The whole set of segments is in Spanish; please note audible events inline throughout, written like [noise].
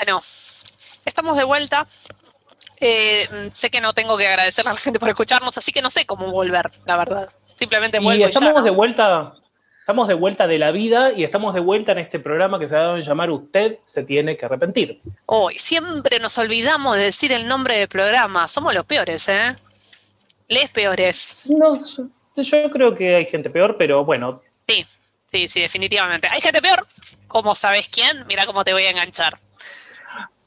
Bueno, estamos de vuelta. Eh, sé que no tengo que agradecerle a la gente por escucharnos, así que no sé cómo volver, la verdad. Simplemente vuelvo. Y estamos de vuelta, estamos de vuelta de la vida y estamos de vuelta en este programa que se ha dado en llamar Usted se tiene que arrepentir. Hoy siempre nos olvidamos de decir el nombre del programa. Somos los peores, ¿eh? Les peores. No, yo creo que hay gente peor, pero bueno. Sí, sí, sí, definitivamente. ¿Hay gente peor? ¿Cómo sabes quién? Mira cómo te voy a enganchar.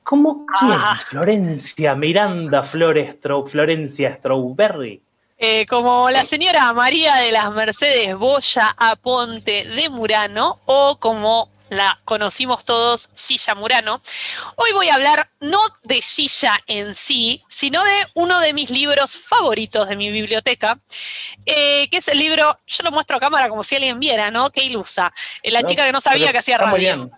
¿Cómo quién? Ah. Florencia Miranda Flores, Florencia Strawberry. Eh, como la señora María de las Mercedes Boya Aponte de Murano o como la conocimos todos, Gilla Murano. Hoy voy a hablar no de Gilla en sí, sino de uno de mis libros favoritos de mi biblioteca, eh, que es el libro, yo lo muestro a cámara como si alguien viera, ¿no? Que ilusa. Eh, la chica que no sabía que hacía radio.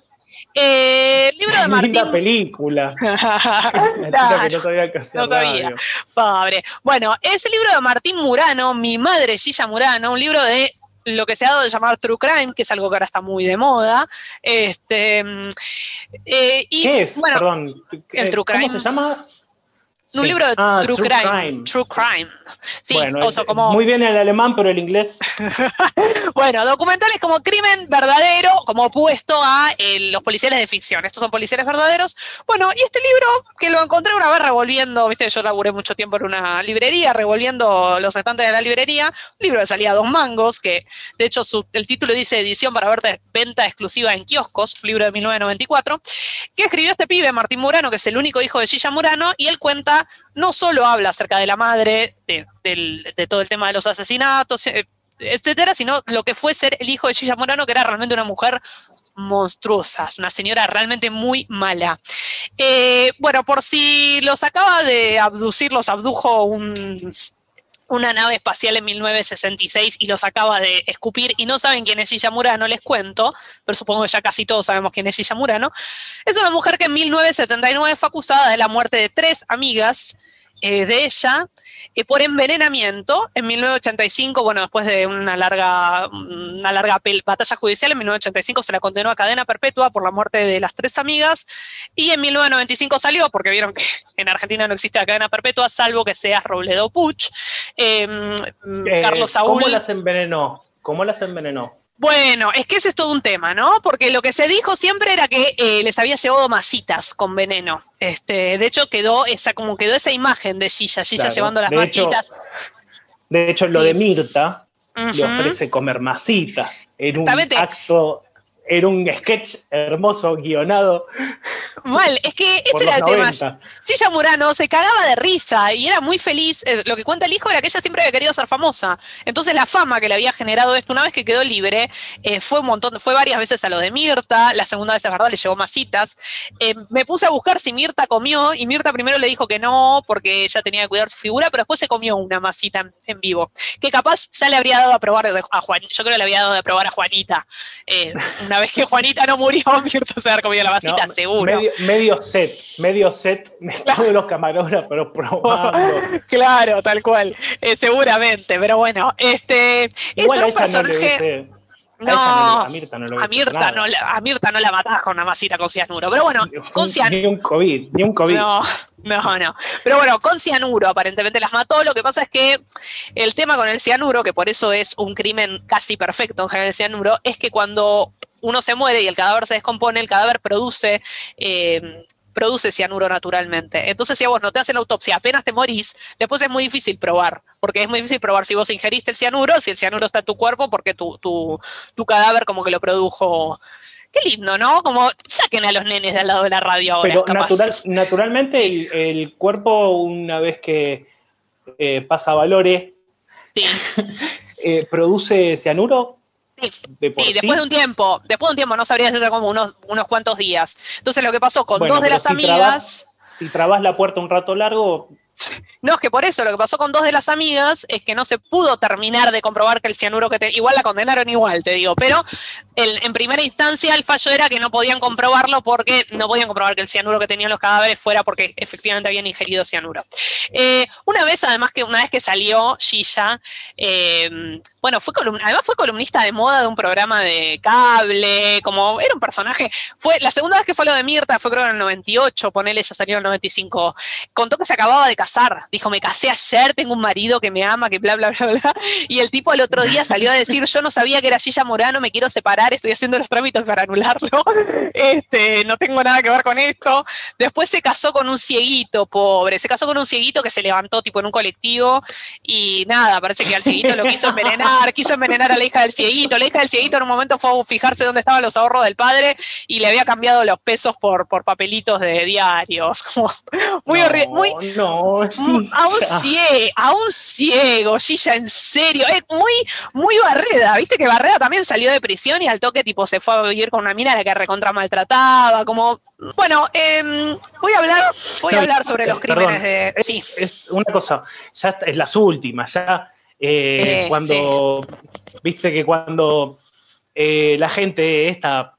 Eh, libro de Martín. Linda película. [laughs] La que no sabía que hacía no sabía. Pobre. Bueno, es el libro de Martín Murano, mi madre Gilla Murano, un libro de lo que se ha dado de llamar True Crime, que es algo que ahora está muy de moda. Este, eh, y, ¿Qué es? Bueno, Perdón. El True Crime. ¿Cómo se llama? Un libro de ah, true, crime, True Crime. Sí, como... Muy bien el alemán, pero el inglés. [laughs] bueno, documentales como crimen verdadero, como opuesto a eh, los policiales de ficción. Estos son policiales verdaderos. Bueno, y este libro, que lo encontré una vez revolviendo, viste, yo laburé mucho tiempo en una librería, revolviendo los estantes de la librería. Un libro que salía a dos mangos, que de hecho el título dice edición para verte, venta exclusiva en kioscos, libro de 1994, que escribió este pibe, Martín Murano, que es el único hijo de Gilla Murano, y él cuenta no solo habla acerca de la madre, de, todo el tema de los asesinatos, eh, etcétera, sino lo que fue ser el hijo de Gilla Morano, que era realmente una mujer monstruosa, una señora realmente muy mala. Eh, bueno, por si los acaba de abducir, los abdujo un, una nave espacial en 1966 y los acaba de escupir y no saben quién es Gilla Murano, les cuento, pero supongo que ya casi todos sabemos quién es Gilla Murano. Es una mujer que en 1979 fue acusada de la muerte de tres amigas eh, de ella eh, por envenenamiento en 1985, bueno, después de una larga, una larga batalla judicial, en 1985 se la condenó a cadena perpetua por la muerte de las tres amigas y en 1995 salió, porque vieron que [laughs] en Argentina no existe la cadena perpetua, salvo que sea Robledo Puch. Em, eh, Carlos Saúl. ¿Cómo las envenenó? ¿Cómo las envenenó? Bueno, es que ese es todo un tema, ¿no? Porque lo que se dijo siempre era que eh, les había llevado masitas con veneno. Este, de hecho, quedó esa, como quedó esa imagen de Gilla, Gilla llevando las masitas. de hecho, lo de Mirta le ofrece comer masitas en un acto era un sketch hermoso, guionado. Mal, es que [laughs] ese era el tema. Gilla Murano se cagaba de risa y era muy feliz. Eh, lo que cuenta el hijo era que ella siempre había querido ser famosa. Entonces la fama que le había generado esto, una vez que quedó libre, eh, fue un montón, fue varias veces a lo de Mirta, la segunda vez es verdad, le llevó masitas. Eh, me puse a buscar si Mirta comió y Mirta primero le dijo que no, porque ella tenía que cuidar su figura, pero después se comió una masita en, vivo, que capaz ya le habría dado a probar a Juan, yo creo que le había dado a probar a Juanita. una vez que Juanita no murió, [laughs] Mirta se había comido la vasita, seguro. Medio, set, medio set de los camarógrafos probando. [laughs] claro, tal cual, eh, seguramente, pero bueno, este es un personaje. No, a, Mirta no lo a Mirta no, a Mirta no la matás con una masita con cianuro. Pero bueno, con cianuro. Ni un COVID, ni un COVID. No, no, no. Pero bueno, con cianuro aparentemente las mató. Lo que pasa es que el tema con el cianuro, que por eso es un crimen casi perfecto en general el cianuro, es que cuando uno se muere y el cadáver se descompone, el cadáver produce, eh, produce cianuro naturalmente. Entonces, si a vos no te hacen autopsia, apenas te morís, después es muy difícil probar, porque es muy difícil probar si vos ingeriste el cianuro, si el cianuro está en tu cuerpo, porque tu, tu, cadáver como que lo produjo. Qué lindo, ¿no? Como saquen a los nenes de al lado de la radio ahora. Pero naturalmente el, cuerpo, una vez que eh, pasa valores, [laughs] eh, produce cianuro Sí, después de un tiempo, después de un tiempo, no sabría decirte como unos, unos cuantos días. Entonces lo que pasó con dos de las amigas. si trabas la puerta un rato largo. No, es que por eso lo que pasó con dos de las amigas es que no se pudo terminar de comprobar que el cianuro que te, igual la condenaron igual, te digo, pero en primera instancia el fallo era que no podían comprobarlo porque no podían comprobar que el cianuro que tenían los cadáveres fuera porque efectivamente habían ingerido cianuro. Eh, una vez, además que una vez que salió Gilla, eh, bueno, fue además fue columnista de moda de un programa de cable, como era un personaje. Fue la segunda vez que fue lo de Mirta, fue creo en el 98, ponele, ya salió en el 95. Contó que se acababa de casar. Dijo, me casé ayer, tengo un marido que me ama, que bla, bla, bla, bla. [laughs] Y el tipo al otro día salió a decir, yo no sabía que era Gilla Morano, me quiero separar, estoy haciendo los trámites para anularlo. [laughs] Este, no tengo nada que ver con esto. Después se casó con un cieguito, pobre. Se casó con un cieguito que se levantó tipo en un colectivo y nada, parece que al cieguito lo quiso envenenar, quiso envenenar a la hija del cieguito. La hija del cieguito en un momento fue a fijarse dónde estaban los ahorros del padre y le había cambiado los pesos por, por papelitos de diarios. [laughs] muy horrible. Muy, no, a un [laughs] ciego, a un ciego, Gilla, en serio. Es muy, muy barreda. Viste que Barreda también salió de prisión y al toque tipo se fue a vivir con una mina a la que recontra maltrataba, como bueno, em, voy a hablar, voy a hablar sobre los crímenes de. Es, sí. Es una cosa, ya es las últimas, ya eh, eh, cuando. Viste que cuando eh, la gente esta.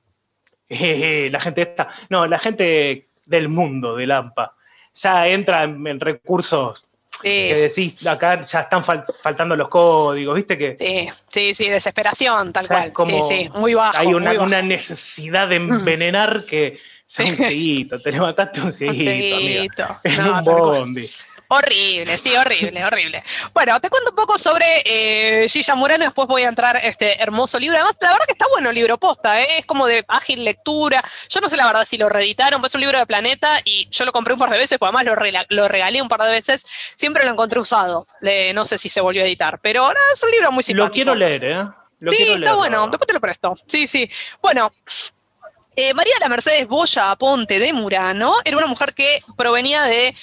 [laughs] la gente esta. No, la gente del mundo de Lampa ya entra en, recursos que decís, acá ya están faltando los códigos, ¿viste? que Sí, sí, sí, desesperación, tal cual. sí, sí, muy bajo. Hay una, una necesidad de envenenar que un [laughs] cieguito, te levantaste un cieguito, un [laughs] bondi. Horrible, sí, horrible, horrible. Bueno, te cuento un poco sobre eh, Gilla Moreno, después voy a entrar este hermoso libro. Además, la verdad que está bueno el libro posta, ¿eh? es como de ágil lectura. Yo no sé la verdad si lo reeditaron, pues es un libro de Planeta y yo lo compré un par de veces, pues además lo, regalé un par de veces. Siempre lo encontré usado. no sé si se volvió a editar, pero es un libro muy simpático. Lo quiero leer, ¿eh? sí, está bueno, después te lo presto. Sí, sí. Bueno, eh, María la Mercedes Boya Aponte de Murano era una mujer que provenía de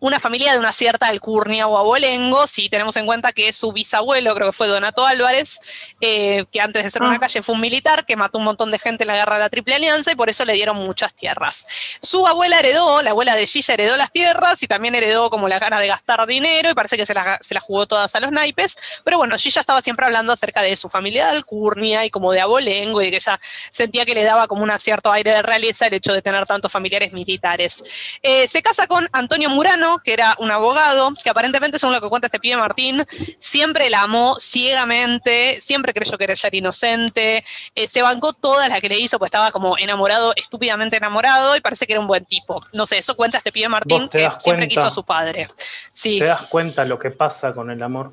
una familia de una cierta alcurnia o abolengo, si tenemos en cuenta que su bisabuelo, creo que fue Donato Álvarez, eh, que antes de ser una ah. calle fue un militar que mató un montón de gente en la guerra de la Triple Alianza y por eso le dieron muchas tierras. Su abuela heredó, la abuela de Gilla heredó las tierras y también heredó como la gana de gastar dinero y parece que se las se la jugó todas a los naipes, pero bueno, Gilla estaba siempre hablando acerca de su familia de alcurnia y como de abolengo y que ella sentía que le daba como un cierto aire de realeza el hecho de tener tantos familiares militares. Eh, se casa con Antonio Murano, que era un abogado, que aparentemente, según lo que cuenta este pibe Martín, siempre la amó ciegamente, siempre creyó que era ya inocente, eh, se bancó toda la que le hizo, pues estaba como enamorado, estúpidamente enamorado, y parece que era un buen tipo. No sé, eso cuenta este pibe Martín, que siempre quiso a su padre. Sí. ¿Te das cuenta lo que pasa con el amor?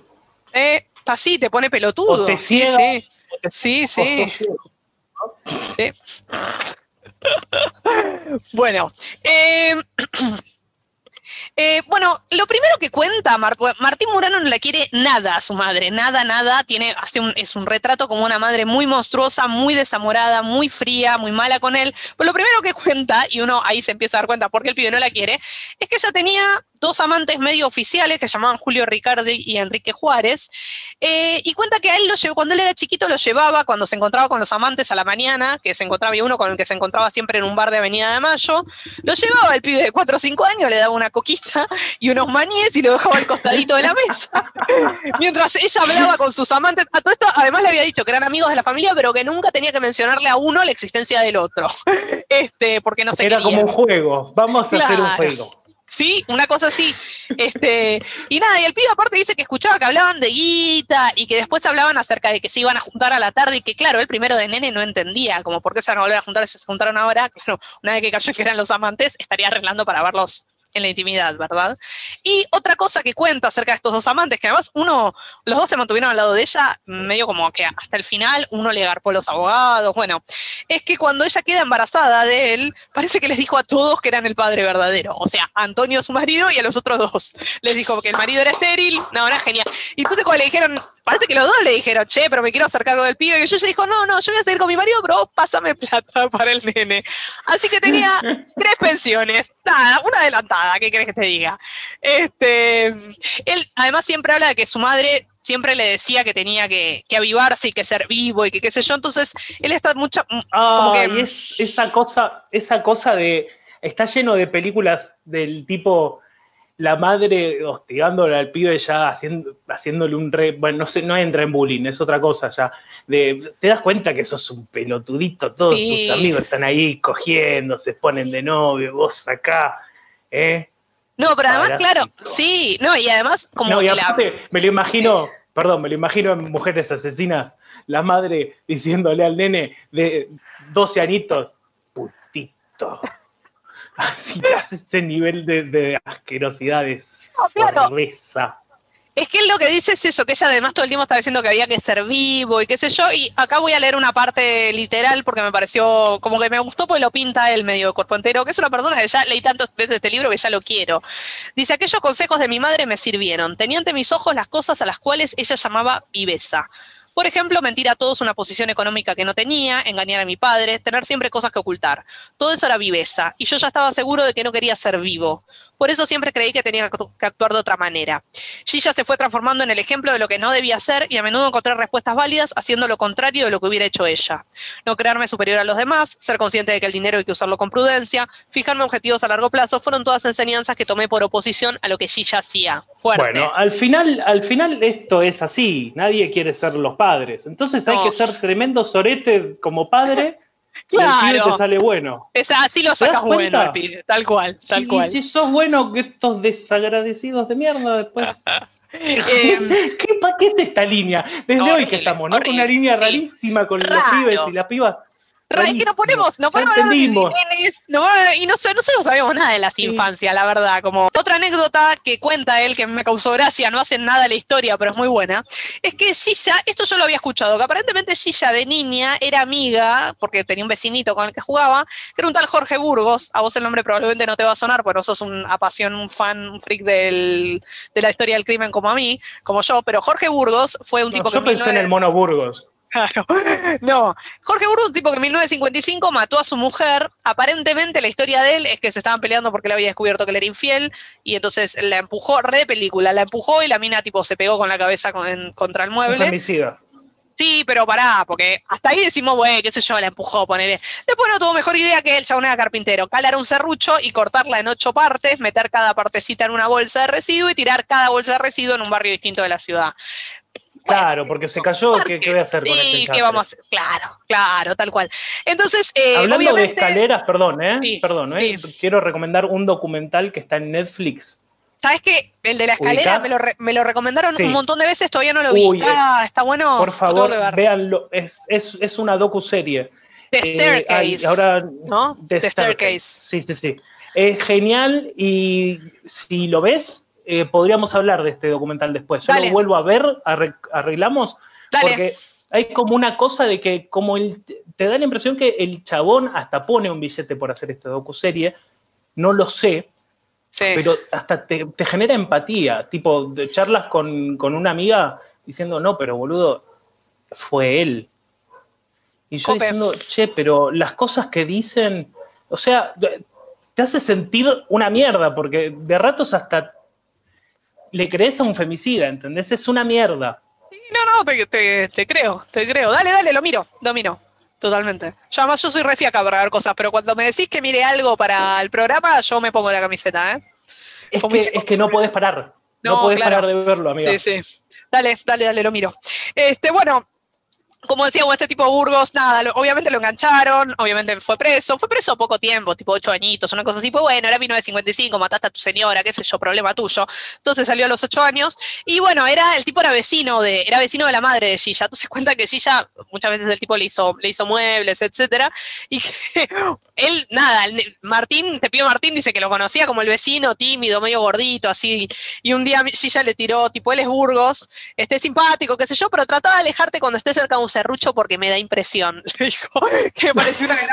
Eh, está así, te pone pelotudo. te sí, sí. sí, sí. [laughs] bueno, eh, [clears throat] Eh, bueno, lo primero que cuenta Martín Murano no le quiere nada a su madre, nada, nada. Tiene, hace un, es un retrato como una madre muy monstruosa, muy desamorada, muy fría, muy mala con él. Pero lo primero que cuenta, y uno ahí se empieza a dar cuenta por qué el pibe no la quiere, es que ella tenía dos amantes medio oficiales que se llamaban Julio Ricardi y Enrique Juárez, eh, y cuenta que a él lo llevó, cuando él era chiquito lo llevaba cuando se encontraba con los amantes a la mañana, que se encontraba, había uno con el que se encontraba siempre en un bar de Avenida de Mayo, lo llevaba el pibe de 4 o 5 años, le daba una coquita y unos maníes y lo dejaba al costadito de la mesa, [laughs] mientras ella hablaba con sus amantes, a todo esto además le había dicho que eran amigos de la familia, pero que nunca tenía que mencionarle a uno la existencia del otro, [laughs] este, porque no se Era como un juego, vamos a hacer un juego. Sí, una cosa así. Este, y nada, y el pibe aparte dice que escuchaba que hablaban de guita y que después hablaban acerca de que se iban a juntar a la tarde y que claro, el primero de nene no entendía, como por qué se van a volver a juntar, se juntaron ahora, [laughs] claro, una vez que cayó que eran los amantes, estaría arreglando para verlos en la intimidad, ¿verdad? Y otra cosa que cuenta acerca de estos dos amantes, que además uno, los dos se mantuvieron al lado de ella, medio como que hasta el final uno le garpó los abogados, bueno, es que cuando ella queda embarazada de él, parece que les dijo a todos que eran el padre verdadero, o sea, a Antonio su marido y a los otros dos. Les dijo que el marido era estéril, no, era genial. Y entonces cuando le dijeron, parece que los dos le dijeron, che, pero me quiero hacer cargo del pibe. Y yo dijo, no, no, yo voy a seguir con mi marido, pero pásame plata para el nene. Así que tenía [laughs] tres pensiones. Nada, una adelantada, ¿qué crees que te diga? Este, él además siempre habla de que su madre siempre le decía que tenía que, avivarse y que ser vivo y que qué sé yo. Entonces, él está mucho. Ah, y es esa cosa, esa cosa de. Está lleno de películas del tipo la madre hostigándole al pibe ya haciendo, haciéndole un re. Bueno, no sé, no entra en bullying, es otra cosa ya. De, te das cuenta que sos un pelotudito, todos tus amigos están ahí cogiendo, se ponen de novio, vos acá, ¿eh? No, pero además, claro, sí, no, y además, como. No, y aparte, me lo imagino, perdón, me lo imagino en Mujeres Asesinas, la madre diciéndole al nene de 12 añitos, putito. [laughs] Así hace ese nivel de, de asquerosidad es Es que lo que dice es eso, que ella además todo el tiempo está diciendo que había que ser vivo y qué sé yo, y acá voy a leer una parte literal porque me pareció, como que me gustó porque lo pinta el medio cuerpo entero, que es una persona que ya leí tantas veces este libro que ya lo quiero. Dice, aquellos consejos de mi madre me sirvieron, tenía ante mis ojos las cosas a las cuales ella llamaba viveza. Por ejemplo, mentir a todos una posición económica que no tenía, engañar a mi padre, tener siempre cosas que ocultar. Todo eso era viveza, y yo ya estaba seguro de que no quería ser vivo. Por eso siempre creí que tenía que actuar de otra manera. Gilla se fue transformando en el ejemplo de lo que no debía hacer y a menudo encontré respuestas válidas haciendo lo contrario de lo que hubiera hecho ella. No crearme superior a los demás, ser consciente de que el dinero hay que usarlo con prudencia, fijarme objetivos a largo plazo, fueron todas enseñanzas que tomé por oposición a lo que Gilla hacía. Bueno, al final, al final esto es así, nadie quiere ser los padres. Entonces hay que ser tremendo sorete como padre. Claro. [laughs] Y el pibe te sale bueno. Es así lo sacas bueno el pibe, tal cual, tal cual. Y si sos bueno, que estos desagradecidos de mierda después. [laughs] [laughs] Em, ¿Qué, ¿Qué, es esta línea? Desde hoy que estamos, ¿no? Una línea rarísima con los pibes y las pibas que no ponemos, no ponemos y no, no, sabemos nada de las infancias, la verdad. Como otra anécdota que cuenta él que me causó gracia, no hace nada la historia, pero es muy buena, es que Gilla, esto yo lo había escuchado, que aparentemente Gilla de niña era amiga, porque tenía un vecinito con el que jugaba, que era un tal Jorge Burgos, a vos el nombre probablemente no te va a sonar, pero sos un apasión, un fan, un freak del, de la historia del crimen como a mí, como yo, pero Jorge Burgos fue un tipo que... Yo pensé en el mono Burgos. Claro. [laughs] No, Jorge Burgos, un tipo que en 1955 mató a su mujer. Aparentemente la historia de él es que se estaban peleando porque le había descubierto que él era infiel y entonces la empujó, re película, la empujó y la mina tipo se pegó con la cabeza contra el mueble. Sí, pero pará, porque hasta ahí decimos, güey, qué sé yo, la empujó, ponele. Después no tuvo mejor idea que el chabón era carpintero. Calar un serrucho y cortarla en ocho partes, meter cada partecita en una bolsa de residuo y tirar cada bolsa de residuo en un barrio distinto de la ciudad. Claro, porque se cayó, ¿qué, voy a hacer con este ¿qué vamos Claro, claro, tal cual. Entonces, eh, Hablando de escaleras, perdón, ¿eh? perdón, ¿eh? Quiero recomendar un documental que está en Netflix. ¿Sabes qué? El de la escalera me lo, recomendaron un montón de veces, todavía no lo vi. está, bueno. Por favor, véanlo. Es, es, es una docu-serie. The eh, Staircase. ahora, ¿No? The, Staircase. Sí, sí, sí. Es genial y si lo ves, eh, podríamos hablar de este documental después. Yo lo vuelvo a ver, arreglamos, porque hay como una cosa de que como el, te da la impresión que el chabón hasta pone un billete por hacer esta docuserie, no lo sé, pero hasta te, genera empatía, tipo, de charlas con, una amiga diciendo, no, pero boludo, fue él. Y yo diciendo, che, pero las cosas que dicen, o sea, te hace sentir una mierda, porque de ratos hasta le crees a un femicida, ¿entendés? Es una mierda. No, no, te, te, creo, te creo. Dale, dale, lo miro, lo miro. Totalmente. Yo además yo soy refiaca para ver cosas, pero cuando me decís que mire algo para el programa, yo me pongo la camiseta, ¿eh? Es, que, es que, no podés parar. No, podés parar de verlo, amigo. Sí, sí. Dale, dale, dale, lo miro. Este, bueno, como decía, este tipo de Burgos, nada, obviamente lo engancharon, obviamente fue preso, fue preso poco tiempo, tipo ocho añitos, una cosa así, pues bueno, era 1955, mataste a tu señora, qué sé yo, problema tuyo. Entonces salió a los ocho años, y bueno, era, el tipo era vecino de, era vecino de la madre de Gilla. Entonces [laughs] cuenta que Gilla, muchas veces el tipo le hizo, le hizo muebles, etcétera, y que [laughs] él, nada, Martín, te pido Martín, dice que lo conocía como el vecino, tímido, medio gordito, así, y un día Gilla le tiró, tipo, él es Burgos, este simpático, qué sé yo, pero trataba de alejarte cuando esté cerca de un serrucho porque me da impresión. [laughs] Dijo que me pareció una [laughs]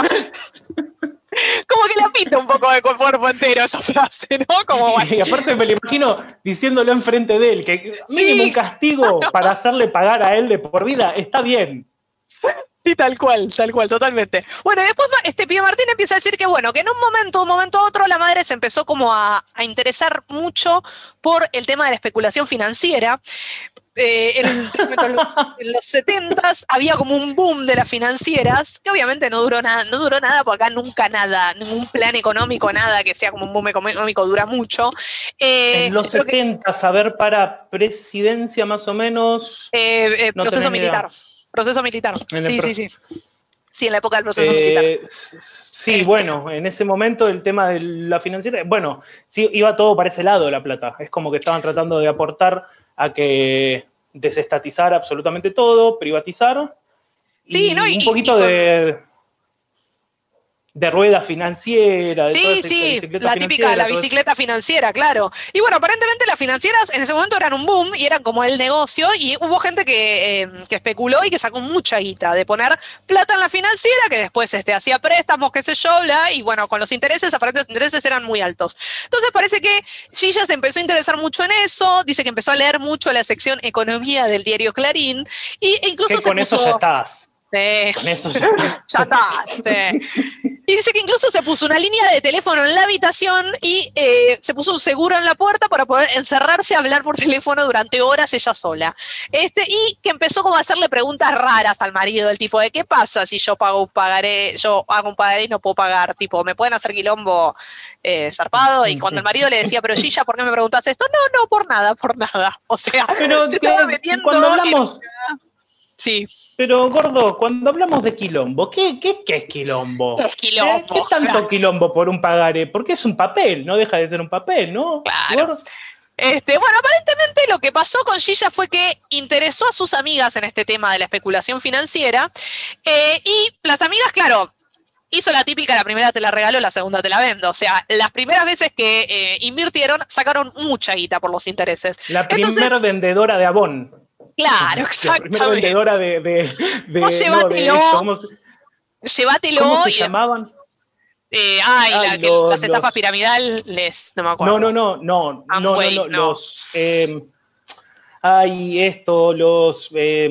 Como que la pinta un poco de cuerpo entero esa frase, ¿no? Como, y, aparte me lo imagino diciéndolo enfrente de él, que mínimo un castigo [laughs] para hacerle pagar a él de por vida, está bien. Sí, tal cual, tal cual, totalmente. Bueno, después este Pío Martín empieza a decir que, bueno, que en un momento, un momento a otro, la madre se empezó como a, a interesar mucho por el tema de la especulación financiera, eh, en, [laughs] los, 70 había como un boom de las financieras, que obviamente no duró nada, no duró nada, porque acá nunca nada, ningún plan económico, nada que sea como un boom económico dura mucho. Eh, en los 70, a ver, para presidencia más o menos. Eh, proceso militar. Proceso militar. Sí, sí, sí. Sí, en la época del proceso militar. Sí, este. bueno, en ese momento el tema de la financiera, bueno, sí, iba todo para ese lado de la plata. Es como que estaban tratando de aportar a que desestatizar absolutamente todo, privatizar. Sí, y, ¿no? un poquito de de rueda financiera. sí, sí, la típica, la bicicleta financiera, claro. Y bueno, aparentemente las financieras en ese momento eran un boom y eran como el negocio y hubo gente que, eh, especuló y que sacó mucha guita de poner plata en la financiera que después este, hacía préstamos, qué sé yo, bla, y bueno, con los intereses, aparentemente los intereses eran muy altos. Entonces parece que Gilla se empezó a interesar mucho en eso, dice que empezó a leer mucho la sección Economía del diario Clarín y, e incluso... Que con eso ya estás. Con eso [laughs] ya, ya estás. Y dice que incluso se puso una línea de teléfono en la habitación y eh, se puso un seguro en la puerta para poder encerrarse a hablar por [laughs] teléfono durante horas ella sola. Este, y que empezó como a hacerle preguntas raras al marido, del tipo de qué pasa si yo pago un pagaré, yo hago un pagaré y no puedo pagar, tipo, ¿me pueden hacer quilombo eh, zarpado? Y cuando el marido le decía, pero Gilla, ¿por qué me preguntas esto? No, no, por nada, por nada. [laughs] O sea, pero se estaba metiendo cuando hablamos, Sí. Pero, Gordo, cuando hablamos de quilombo, ¿qué, qué, qué es quilombo? ¿Qué es quilombo? ¿Qué, tanto quilombo por un pagaré? Porque es un papel, no deja de ser un papel, ¿no? Claro. Este, bueno, aparentemente lo que pasó con Gilla fue que interesó a sus amigas en este tema de la especulación financiera eh, y las amigas, claro, hizo la típica, la primera te la regalo, la segunda te la vendo. O sea, las primeras veces que eh, invirtieron sacaron mucha guita por los intereses. La primera vendedora de Avon. Claro, [laughs] exactamente. La vendedora de. de, de no, llévatelo. llévatelo. ¿Cómo se llamaban? Eh, ay, ay la, las estafas piramidales, no me acuerdo. No, no, no, no, no, no, no, los. Eh, ay, esto, los eh,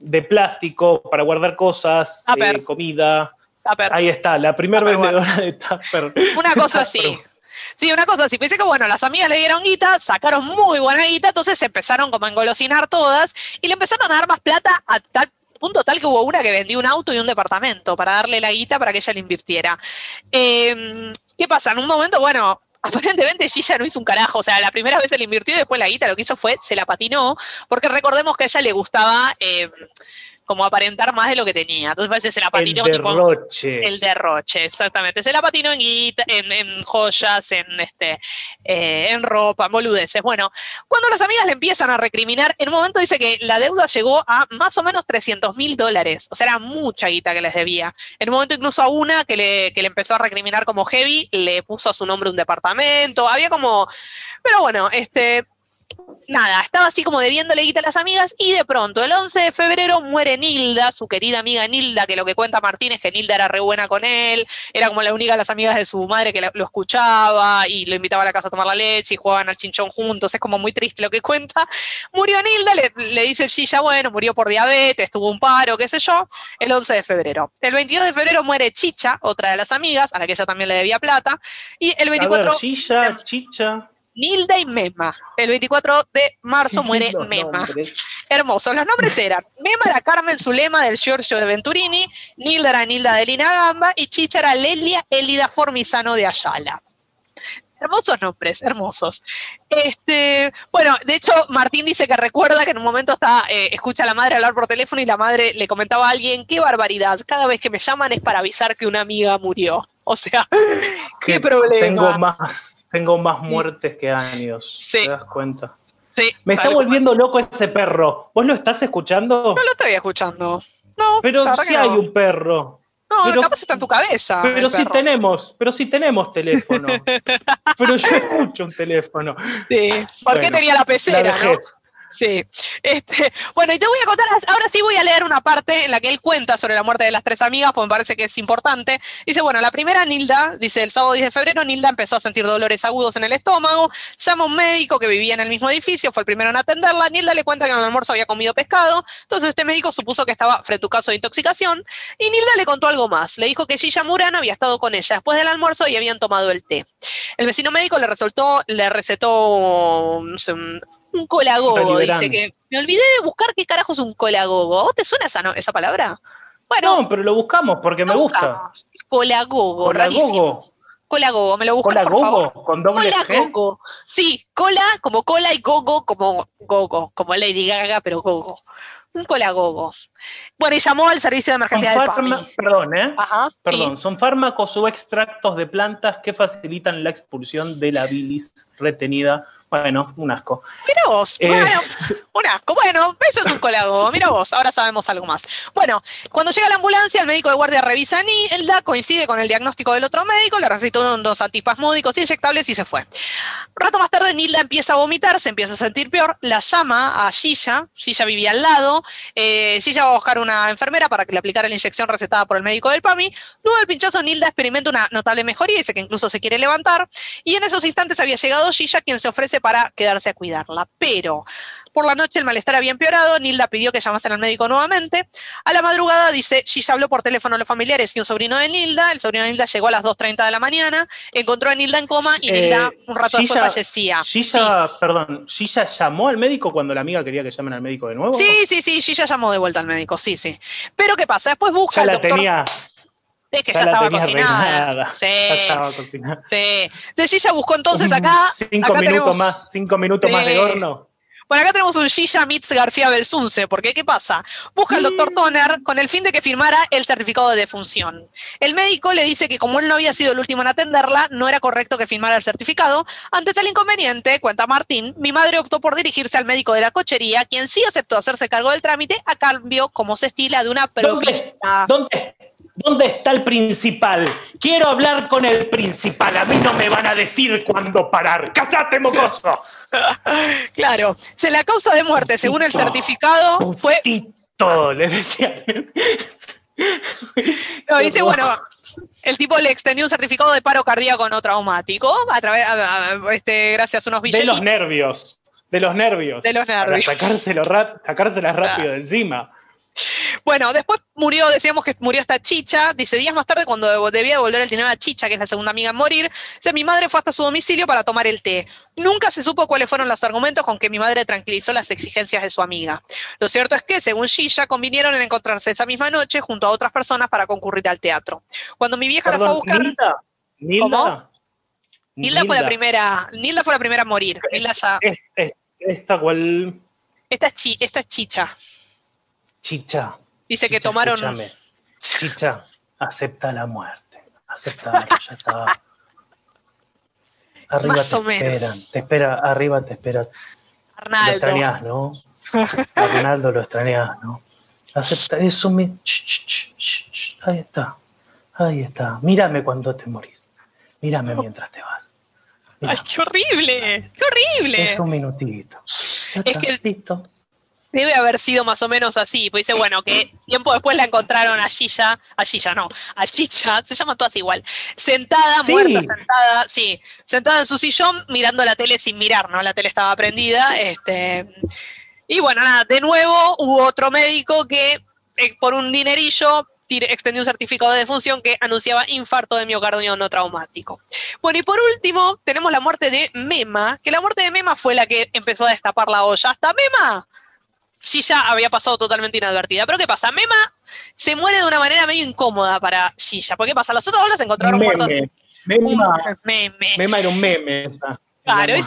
de plástico para guardar cosas, eh, comida. Tupper. Ahí está, la primera vendedora de Tupper. Una cosa [laughs] así. Sí, una cosa así. Pensé que, bueno, las amigas le dieron guita, sacaron muy buena guita, entonces se empezaron como a engolosinar todas y le empezaron a dar más plata a tal punto tal que hubo una que vendió un auto y un departamento para darle la guita para que ella le invirtiera. Em, ¿Qué pasa? En un momento, bueno, [laughs] aparentemente Gilla no hizo un carajo, o sea, la primera vez se le invirtió y después la guita lo que hizo fue, se la patinó, porque recordemos que a ella le gustaba... Em, como aparentar más de lo que tenía. Entonces parece que se la patinó. El derroche. el derroche, exactamente. Se la patinó en, en, en joyas, en, este, eh, en ropa, en boludeces. Bueno, cuando las amigas le empiezan a recriminar, en un momento dice que la deuda llegó a más o menos 300 mil dólares. O sea, era mucha guita que les debía. En un momento incluso a una que le, que le empezó a recriminar como heavy, le puso a su nombre un departamento. Había como... Pero bueno, este, nada, estaba así como debiéndole guita a las amigas y de pronto el 11 de febrero muere Nilda, su querida amiga Nilda, que lo que cuenta Martín es que Nilda era re buena con él, era como la única de las amigas de su madre que lo escuchaba y lo invitaba a la casa a tomar la leche y jugaban al chinchón juntos, es como muy triste lo que cuenta. Murió Nilda, le, le dice Gilla, bueno, murió por diabetes, tuvo un paro, qué sé yo, el 11 de febrero. El 22 de febrero muere Chicha, otra de las amigas, a la que ella también le debía plata, y el 24... Chicha, Chicha... Nilda y Mema. El 24 de marzo muere Mema. Hermoso. Los nombres eran Mema era Carmen Zulema del Giorgio de Venturini, Nilda era Nilda de Lina Gamba y Chicha era Lelia Elida Formizano de Ayala. Hermosos nombres, hermosos. Este, bueno, de hecho, Martín dice que recuerda que en un momento está, eh, escucha a la madre hablar por teléfono y la madre le comentaba a alguien, qué barbaridad, cada vez que me llaman es para avisar que una amiga murió. O sea, [laughs] qué problema. Tengo más tengo más muertes que años. Sí. ¿Te das cuenta? Sí. Me está volviendo loco ese perro. ¿Vos lo estás escuchando? No lo estoy escuchando. No. Pero sí hay un perro. No, pero, capaz está en tu cabeza. Pero sí tenemos, pero sí tenemos teléfono. [laughs] pero yo escucho un teléfono. Sí. ¿Por qué tenía la pecera? ¿no? Sí. Este, bueno, y te voy a contar, ahora sí voy a leer una parte en la que él cuenta sobre la muerte de las tres amigas, porque me parece que es importante. Dice, bueno, la primera, Nilda, dice, el sábado 10 de febrero, Nilda empezó a sentir dolores agudos en el estómago, llama a un médico que vivía en el mismo edificio, fue el primero en atenderla, Nilda le cuenta que en el almuerzo había comido pescado, entonces este médico supuso que estaba frente a un caso de intoxicación, y Nilda le contó algo más, le dijo que Gilla Murano había estado con ella después del almuerzo y habían tomado el té. El vecino médico le resultó, le recetó no sé, un, un colagogo. Dice que me olvidé de buscar qué carajo es un colagogo. ¿A vos te suena esa, no- esa palabra? Bueno, No, pero lo buscamos porque me gusta. buscamos. Colagogo, rarísimo. Colagogo. Colagogo, me lo buscas, por favor. Colagogo con doble G. Colagogo. Sí, cola como cola y gogo como gogo, como Lady Gaga, pero gogo. Un colagogo. Bueno, y llamó al servicio de emergencia del PAMI. Perdón, ¿eh? Ajá, Perdón, sí. son fármacos o extractos de plantas que facilitan la expulsión de la bilis retenida. Bueno, un asco. Mira vos, Eh. bueno, un asco. Bueno, eso es un colagogo. Mira vos, ahora sabemos algo más. Bueno, cuando llega la ambulancia, el médico de guardia revisa a Nilda, coincide con el diagnóstico del otro médico, le recetó unos antispasmódicos inyectables y se fue. Un rato más tarde, Nilda empieza a vomitar, se empieza a sentir peor, la llama a Gilla, Gilla vivía al lado, eh, Gilla buscar una enfermera para que le aplicara la inyección recetada por el médico del PAMI. Luego del pinchazo, Nilda experimenta una notable mejoría, dice que incluso se quiere levantar, y en esos instantes había llegado Gilla, quien se ofrece para quedarse a cuidarla. Pero por la noche el malestar había empeorado, Nilda pidió que llamasen al médico nuevamente. A la madrugada, dice, Gilla habló por teléfono a los familiares y un sobrino de Nilda. El sobrino de Nilda llegó a las 2.30 de la mañana, encontró a Nilda en coma y Eh, Nilda un rato después Gilla- fallecía. Gilla, perdón, Gilla llamó al médico cuando la amiga quería que llamen al médico de nuevo. Sí, sí, sí, Gilla llamó de vuelta al médico, sí, sí. Pero ¿qué pasa? Después busca Ya al la doctor. tenía, es que ya estaba cocinada. Sí, Ya estaba cocinada. sí. Gilla buscó entonces acá. [laughs] Cinco acá minutos tenemos- más, cinco minutos más de Sí. horno. Bueno, acá tenemos un Gilla Mitz García Belsunce, porque ¿qué pasa? Busca al doctor Toner con el fin de que firmara el certificado de defunción. El médico le dice que como él no había sido el último en atenderla, no era correcto que firmara el certificado. Ante tal inconveniente, cuenta Martín, mi madre optó por dirigirse al médico de la cochería, quien sí aceptó hacerse cargo del trámite a cambio, como se estila, de una ¿Dónde, propina. dónde, dónde está el principal? Quiero hablar con el principal. A mí no me van a decir cuándo parar. ¡Cállate, mocoso! [laughs] Claro, se la causa de muerte, según el Putito. certificado, fue Putito, le decía. [laughs] No, dice, bueno, el tipo le extendió un certificado de paro cardíaco no traumático a través, a- a- este, gracias a unos De billetitos. los nervios. De los nervios. De los nervios. Para sacárselo sacárselas rápido de encima. Bueno, después murió, decíamos que murió esta chicha. Dice, días más tarde, cuando debía devolver el dinero a Chicha, que es la segunda amiga en morir, dice, mi madre fue hasta su domicilio para tomar el té. Nunca se supo cuáles fueron los argumentos con que mi madre tranquilizó las exigencias de su amiga. Lo cierto es que, según Chicha, convinieron en encontrarse esa misma noche junto a otras personas para concurrir al teatro. Cuando mi vieja la fue a buscar... Nilda. Nilda. ¿Cómo? Nilda fue la primera, Nilda fue la primera a morir. Nilda ya. Es- es- esta cual Esta es, chi- esta es chicha. chicha. Dice que tomaron. escúchame. Chicha, acepta la muerte. Acepta, ya está. Arriba Más te o menos. te espera, arriba te esperan. Lo Arnaldo. extrañas, ¿no? A Ronaldo lo extrañas, ¿no? Acepta eso, me... ahí está, ahí está. Mírame cuando te morís. Mírame mientras te vas. Ay, Mira, qué horrible. Qué horrible. es un minutito. Ya Es está, que- listo. Debe haber sido más o menos así. Pues dice, bueno, que tiempo después la encontraron a Gilla, a Gilla no, a Chicha, se llaman todas igual, sentada, Sí. muerta, sentada, sí, sentada en su sillón, mirando la tele sin mirar, ¿no? La tele estaba prendida, este. Y bueno, nada, de nuevo hubo otro médico que eh, por un dinerillo extendió un certificado de defunción que anunciaba infarto de miocardio no traumático. Bueno, y por último, tenemos la muerte de Mema, que la muerte de Mema fue la que empezó a destapar la olla. Hasta Mema ya había pasado totalmente inadvertida. Pero ¿qué pasa? Mema se muere de una manera medio incómoda para Gilla. ¿Por qué pasa? Los otros dos las encontraron muertos. Meme. Un Mema, meme. Mema era un meme. esa. Claro, Mema.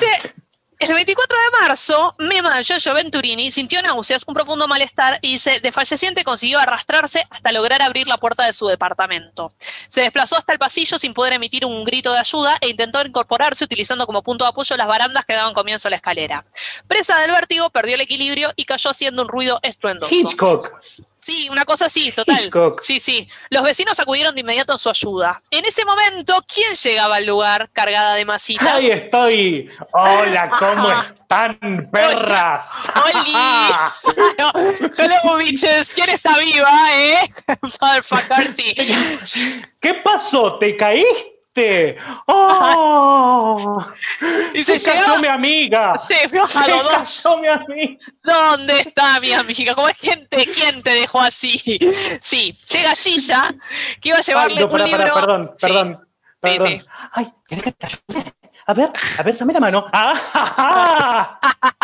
El 24 de marzo, Mema Giorgio Venturini sintió náuseas, un profundo malestar y dice, desfalleciente consiguió arrastrarse hasta lograr abrir la puerta de su departamento. Se desplazó hasta el pasillo sin poder emitir un grito de ayuda e intentó incorporarse utilizando como punto de apoyo las barandas que daban comienzo a la escalera. Presa del vértigo, perdió el equilibrio y cayó haciendo un ruido estruendoso. Hitchcock. Sí, una cosa así, total. Hitchcock. Sí, sí. Los vecinos acudieron de inmediato en su ayuda. En ese momento, ¿quién llegaba al lugar cargada de masitas? Ahí estoy. Hola, ¿cómo Ajá. están, perras? ¡Oli! No, Hello, bitches. ¿Quién está viva, eh? [laughs] Motherfucker, sí. ¿Qué pasó? ¿Te caíste? ¡Oh! [laughs] Y se, se llegaba- mi amiga. Se Se cayó mi amiga. ¿Dónde está mi amiga? ¿Cómo es quién te, quién te dejó así? Sí, llega Gilla, que iba a llevarle Ay, no, un pará, libro. perdón, Sí. perdón. Perdón. Ay, ¿querés que te ayude? A ver, a ver, dame la mano. ¡Ah!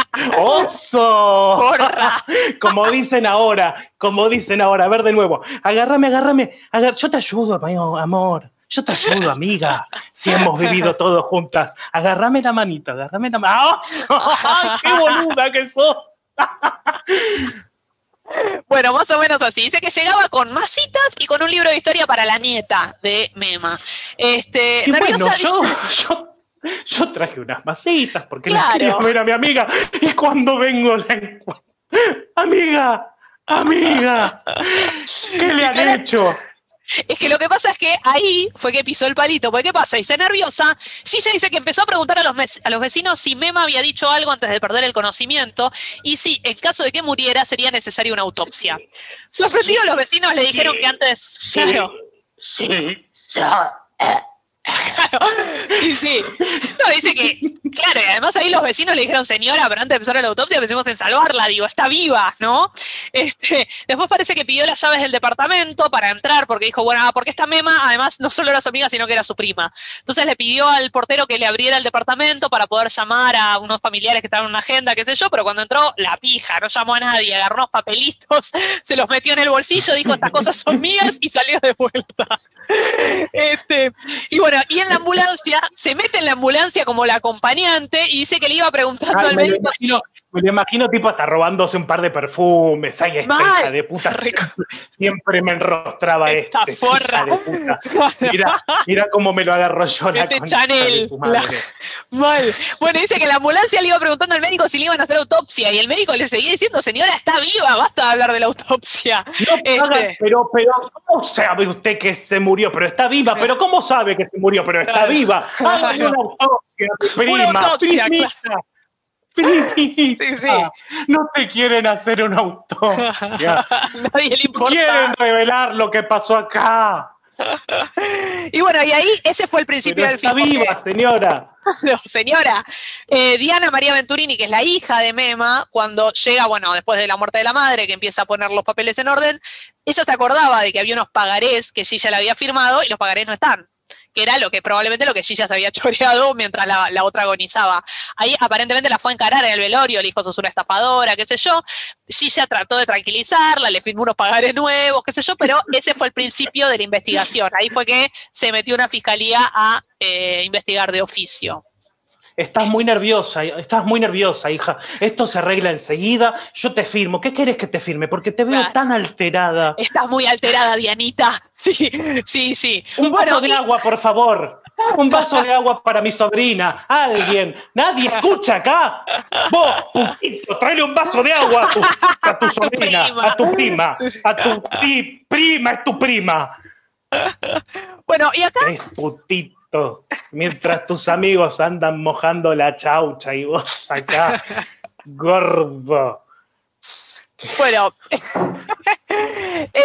[laughs] ¡Oso! Como dicen ahora, como dicen ahora. A ver de nuevo. Agárrame, agárrame. Yo te ayudo, amor. Yo te ayudo, amiga. Si hemos vivido todos juntas. Agárrame la manita, agárrame la mano. ¡Ay, qué boluda que sos! Bueno, más o menos así. Dice que llegaba con masitas y con un libro de historia para la nieta de Mema. Este, nerviosa, yo, yo yo traje unas masitas porque la quería ver a mi amiga y cuando vengo la encuentro. Amiga, amiga, ¿qué le han hecho? Es que lo que pasa es que ahí fue que pisó el palito. Porque ¿qué pasa? Dice nerviosa. Gilla dice que empezó a preguntar a los, a los vecinos si Mema había dicho algo antes de perder el conocimiento y si, en caso de que muriera, sería necesaria una autopsia. Sorprendidos los vecinos le dijeron que antes. Sí, claro. Sí, ya. Claro, [laughs] sí, sí. No, dice que, claro, y además ahí los vecinos le dijeron, señora, pero antes de empezar la autopsia pensemos en salvarla, digo, está viva, ¿no? Este, después parece que pidió las llaves del departamento para entrar, porque dijo, bueno, ah, porque esta mema, además, no solo era su amiga, sino que era su prima. Entonces le pidió al portero que le abriera el departamento para poder llamar a unos familiares que estaban en una agenda, qué sé yo, pero cuando entró, la pija, no llamó a nadie, agarró unos papelitos, [laughs] se los metió en el bolsillo, dijo, estas cosas son mías, y salió de vuelta. [laughs] Este, y bueno, y en la ambulancia, se mete en la ambulancia como la acompañante y dice que le iba preguntando al médico. Me lo imagino tipo hasta robándose un par de perfumes. Ay, esta hija de puta. [laughs] Siempre me enrostraba esta este. Forra. De puta. [laughs] Mira, mira cómo me lo agarró yo la este Chanel. [laughs] Mal. Bueno, dice que la ambulancia le iba preguntando al médico si le iban a hacer autopsia y el médico le seguía diciendo, señora, está viva, basta de hablar de la autopsia. No, este. pero, pero, ¿cómo sabe usted que se murió? Pero está viva, pero ¿cómo sabe que se murió? Pero está viva. Hagan una autopsia, prima. Una autopsia, claro. Sí, sí. [laughs] No te quieren hacer un auto. [laughs] Nadie le importa. Quieren revelar lo que pasó acá. [laughs] y bueno, y ahí ese fue el principio del film. Está viva, señora. señora. Eh, Diana María Venturini, que es la hija de Mema, cuando llega, bueno, después de la muerte de la madre, que empieza a poner los papeles en orden, ella se acordaba de que había unos pagarés que ella le había firmado y los pagarés no están que era lo que probablemente lo que Gilla se había [laughs] choreado mientras la, otra agonizaba. Ahí aparentemente la fue a encarar en el velorio, le dijo, sos una estafadora, qué sé yo. Gilla trató de tranquilizarla, le firmó unos pagares nuevos, qué sé yo, pero ese fue el principio de la investigación. Ahí fue que se metió una fiscalía a eh, investigar de oficio. Estás muy nerviosa, estás muy nerviosa, hija. Esto se arregla enseguida. Yo te firmo. ¿Qué quieres que te firme? Porque te veo tan alterada. Estás muy alterada, Dianita. Sí, sí, sí. Un vaso de agua, por favor. Un vaso de agua para mi sobrina. Alguien. Nadie escucha acá. Vos, putito, tráele un vaso de agua a tu, [laughs] sobrina, a tu prima. A tu prima, es tu prima. Bueno, y acá. Es putito mientras tus amigos andan mojando la chaucha y vos acá, gordo. Bueno, [laughs]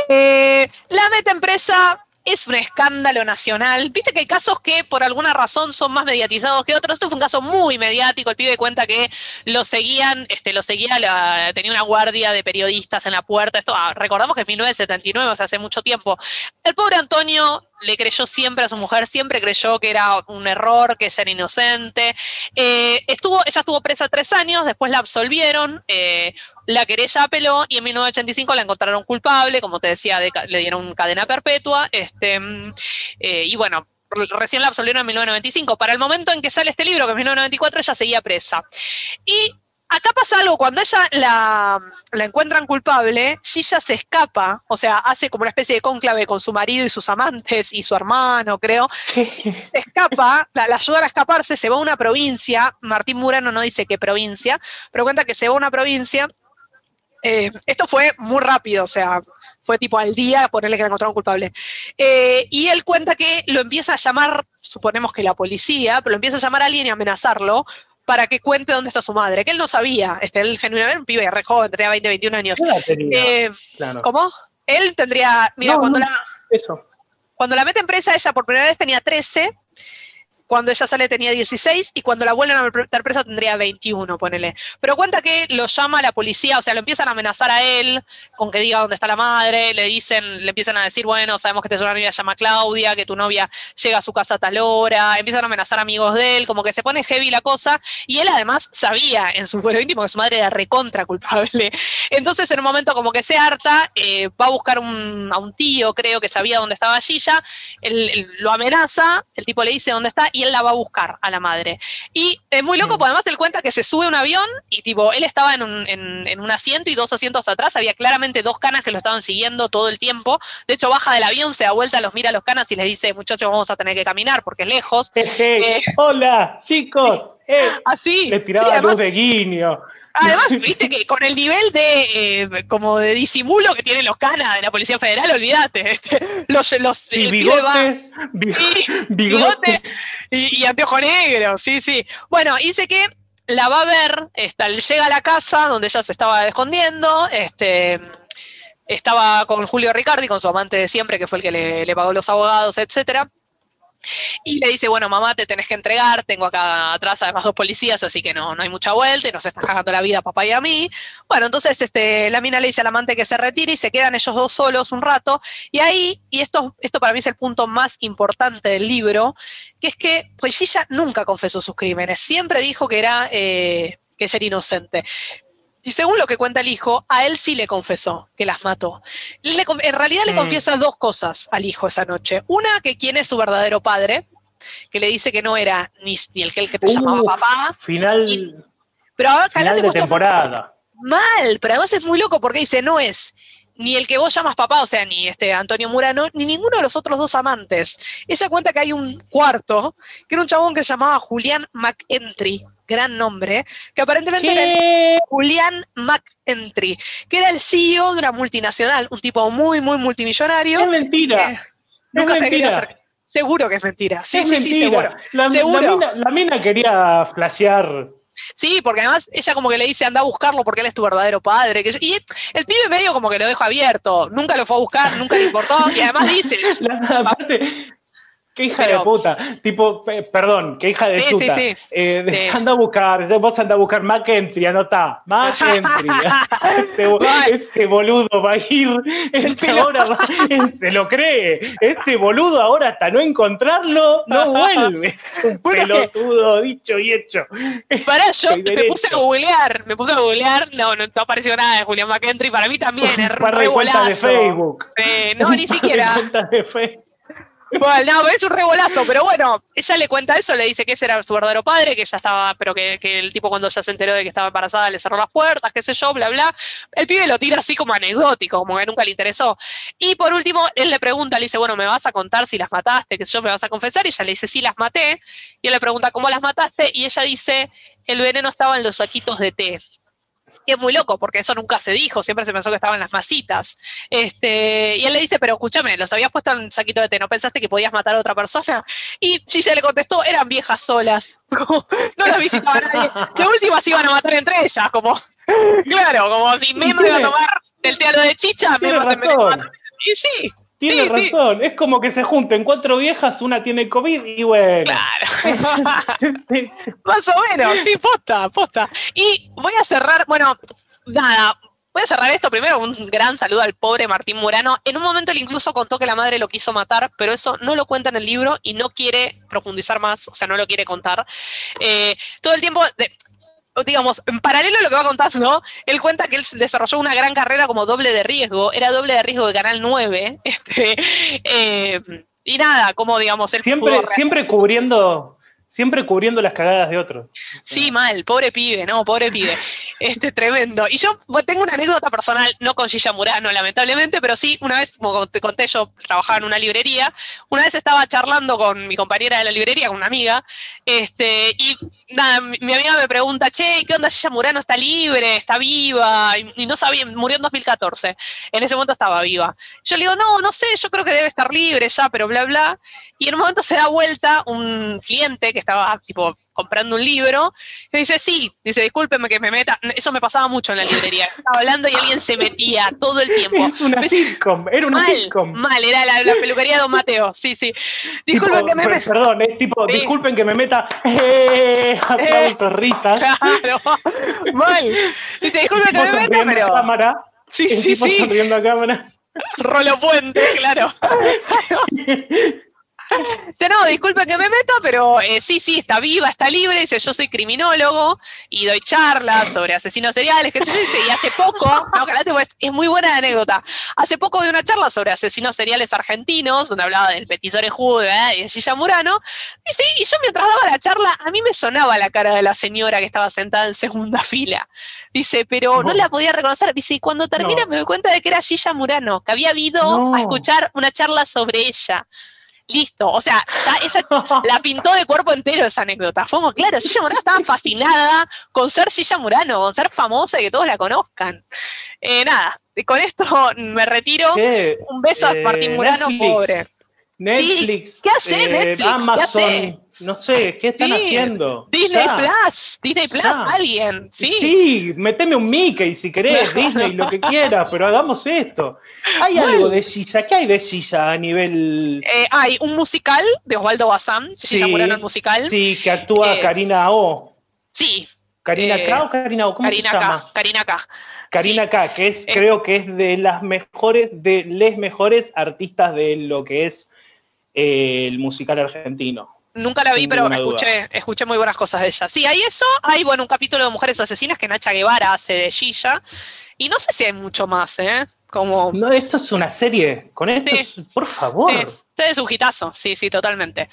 eh, la meta empresa es un escándalo nacional. Viste que hay casos que por alguna razón son más mediatizados que otros. Esto fue un caso muy mediático. El pibe cuenta que lo seguían, este, lo seguía, tenía una guardia de periodistas en la puerta. Esto, ah, recordamos que es 1979, o sea, hace mucho tiempo. El pobre Antonio le creyó siempre a su mujer, siempre creyó que era un error, que ella era inocente. Eh, estuvo, ella estuvo presa tres años, después la absolvieron, eh, la querella apeló y en 1985 la encontraron culpable, como te decía, le dieron cadena perpetua. Este, eh, y bueno, recién la absolvieron en 1995. Para el momento en que sale este libro, que es 1994, ella seguía presa. Y acá pasa algo, cuando ella la, encuentran culpable, Gilla se escapa, o sea, hace como una especie de cónclave con su marido y sus amantes y su hermano, creo. Se [laughs] escapa, la, ayuda a escaparse, se va a una provincia, Martín Murano no dice qué provincia, pero cuenta que se va a una provincia. Eh, esto fue muy rápido, o sea, fue tipo al día ponerle que la encontraron culpable. Eh, y él cuenta que lo empieza a llamar, suponemos que la policía, pero lo empieza a llamar a alguien y amenazarlo para que cuente dónde está su madre, que él no sabía. Este, él genuinamente un pibe re joven, tenía 20, 21 años. Eh, ¿Cómo? Él tendría, mira, cuando la... Eso. Cuando la mete en presa, ella por primera vez tenía 13 cuando ella sale tenía 16 y cuando la vuelven a meter presa tendría 21, ponele. Pero cuenta que lo llama la policía, o sea, lo empiezan a amenazar a él con que diga dónde está la madre, le dicen, le empiezan a decir, bueno, sabemos que te una novia llama Claudia, que tu novia llega a su casa a tal hora, empiezan a amenazar amigos de él, como que se pone heavy la cosa, y él además sabía en su fuero íntimo que su madre era recontra culpable. [laughs] Entonces, en un momento como que se harta, eh, va a buscar a un tío, creo que sabía dónde estaba Gilla, él, lo amenaza, el tipo le dice dónde está él la va a buscar a la madre. Y es muy loco, porque además él cuenta que se sube a un avión y tipo, él estaba en un, en un asiento y dos asientos atrás, había claramente dos canas que lo estaban siguiendo todo el tiempo. De hecho, baja del avión, se da vuelta, los mira a los canas y les dice, muchachos, vamos a tener que caminar porque es lejos. Eh, [laughs] hola, chicos. Eh, así. Le tiraba luz de guiño. Además, viste que con el nivel de eh, como de disimulo que tienen los canas de la Policía Federal, olvídate. Este, [laughs] los, los bigotes, [laughs] y, y, anteojo negro, sí, sí. Bueno, dice que la va a ver, está, llega a la casa donde ella se estaba escondiendo, este, estaba con Julio Ricardi, con su amante de siempre, que fue el que le, le pagó los abogados, etcétera. Y le dice, bueno, mamá, te tenés que entregar, tengo acá atrás además dos policías, así que no, no hay mucha vuelta y nos estás cagando la vida papá y a mí. Bueno, entonces este, la mina le dice al amante que se retire y se quedan ellos dos solos un rato. Y ahí, y esto, esto para mí es el punto más importante del libro, que es que pues ella nunca confesó sus crímenes, siempre dijo que era... Eh, que era inocente. Y según lo que cuenta el hijo, a él sí le confesó que las mató. en realidad le mm. confiesa dos cosas al hijo esa noche. Una, que quién es su verdadero padre, que le dice que no era ni, el que, el que te llamaba papá. Final, pero ahora, final de temporada. Mal, pero además es muy loco porque dice, no es ni el que vos llamas papá, o sea, ni este Antonio Murano, ni ninguno de los otros dos amantes. Ella cuenta que hay un cuarto, que era un chabón que se llamaba Julián McEntry, gran nombre, que aparentemente era el Julián McEntry, que era el CEO de una multinacional, un tipo muy, muy multimillonario. Es mentira. nunca se quería hacer. Seguro que es mentira. Sí, sí, sí, seguro. La, mina, quería flashear. Sí, porque además ella como que le dice anda a buscarlo porque él es tu verdadero padre. y el pibe medio como que lo deja abierto. Nunca lo fue a buscar, nunca le importó. Y además dice. [laughs] Qué hija de puta. Tipo, perdón, qué hija de puta. Sí, sí, eh, Anda a buscar, vos anda a buscar Mackenzie, anota. Mackenzie. [laughs] este, este, boludo va a ir. Este ahora [laughs] se lo cree. Este boludo ahora hasta no encontrarlo, no [laughs] vuelve. Un pelotudo, dicho y hecho. Pará, yo me puse a googlear, me puse a googlear, no, no, apareció nada de Julián McKentry, para mí también es re de Facebook. no, ni siquiera. de Facebook. Bueno, no, es un rebolazo, pero bueno, ella le cuenta eso, le dice que ese era su verdadero padre, que ya estaba, pero que, el tipo cuando ya se enteró de que estaba embarazada le cerró las puertas, qué sé yo, bla, bla. El pibe lo tira así como anecdótico, como que nunca le interesó. Y por último, él le pregunta, le dice, bueno, ¿me vas a contar si las mataste? Que yo me vas a confesar. Y ella le dice, sí, las maté. Y él le pregunta, ¿cómo las mataste? Y ella dice, el veneno estaba en los saquitos de té es muy loco, porque eso nunca se dijo, siempre se pensó que estaban las masitas. Este, y él le dice, pero escúchame, los habías puesto en un saquito de té, ¿no pensaste que podías matar a otra persona? Y Gilla le contestó, eran viejas solas, [laughs] no las visitaba nadie. De última se iban a matar entre ellas, como, claro, como si me iba a tomar el tealo de chicha, me iba a matar. Y sí, tiene razón, es como que se junten cuatro viejas, una tiene COVID y bueno. Claro. [laughs] Más o menos, sí, posta, posta. Y voy a cerrar, bueno, nada, voy a cerrar esto primero. Un gran saludo al pobre Martín Murano. En un momento él incluso contó que la madre lo quiso matar, pero eso no lo cuenta en el libro y no quiere profundizar más, o sea, no lo quiere contar. Eh, todo el tiempo, de, digamos, en paralelo a lo que va contando, él cuenta que él desarrolló una gran carrera como doble de riesgo, era doble de riesgo de Canal [laughs] 9, este, eh, y nada, como digamos, él siempre, siempre cubriendo Siempre cubriendo las cagadas de otros. Sí, mal, pobre pibe, ¿no? Pobre pibe. Este, tremendo. Y yo tengo una anécdota personal, no con Gilla Murano, lamentablemente, pero sí, una vez, como te conté, yo trabajaba en una librería, una vez estaba charlando con mi compañera de la librería, con una amiga, este, y nada, mi, amiga me pregunta, che, ¿qué onda Gilla Murano está libre, está viva? Y, no sabía, murió en 2014. En ese momento estaba viva. Yo le digo, no, no sé, yo creo que debe estar libre ya, pero bla, bla. Y en un momento se da vuelta un cliente que estaba tipo comprando un libro, y dice, sí, dice, discúlpeme que me meta, eso me pasaba mucho en la librería, estaba hablando y alguien se metía todo el tiempo. Es [laughs] una sitcom, era una mal, sitcom. Mal, era la, peluquería de Don Mateo, sí, sí. Disculpen que me meta. Perdón, es tipo, disculpen que me meta, eh, aplausos, eh, risas. Claro, [laughs] mal. Dice, disculpen que me meta, pero... Cámara, sí, sí, sí. sonriendo a cámara. Rolo Puente, claro. [laughs] [laughs] Dice, no, disculpe que me meto, pero eh, sí, sí, está viva, está libre. Dice, yo soy criminólogo y doy charlas sobre asesinos seriales, que sé yo. y hace poco, [laughs] no, pues, es muy buena anécdota. Hace poco di una charla sobre asesinos seriales argentinos, donde hablaba del Petisore Jude ¿eh? y de Gilla Murano. Dice, y yo mientras daba la charla, a mí me sonaba la cara de la señora que estaba sentada en segunda [laughs] fila. Dice, pero no, la podía reconocer. Dice, y cuando termina me doy cuenta de que era Gilla Murano, que había habido a escuchar una charla sobre ella. Listo, o sea, ya esa [laughs] la pintó de cuerpo entero esa anécdota. Fuimos, claro, Gilla Murano estaba fascinada con ser Gilla Murano, con ser famosa y que todos la conozcan. Eh, nada, con esto me retiro. Un beso a Martín Murano, pobre. Netflix. ¿Qué hace eh, Netflix? Amazon, ¿Qué hace? No sé, ¿qué están haciendo? Disney Plus, Disney Plus, alguien. Sí, sí meteme un Mickey si querés, [laughs] Disney, lo que quieras, pero hagamos esto. ¿Hay algo de Silla? ¿Qué hay de Silla a nivel.? Eh, hay un musical de Osvaldo Bazán, Silla sí, Murano el musical. Sí, que actúa eh, Karina O. Sí. ¿Karina eh, K o Karina O? ¿Cómo Karina se llama? K, Karina K. Karina sí. K, que es, creo que es de las mejores, de les mejores artistas de lo que es el musical argentino. Nunca la vi, pero escuché, escuché muy buenas cosas de ella. Sí, hay eso, hay bueno, un capítulo de Mujeres Asesinas que Nacha Guevara hace de Gilla. Y no sé si hay mucho más, ¿eh? Como... No, esto es una serie. Con esto, Sí. es- por favor. Sí, este es un hitazo, sí, sí, totalmente.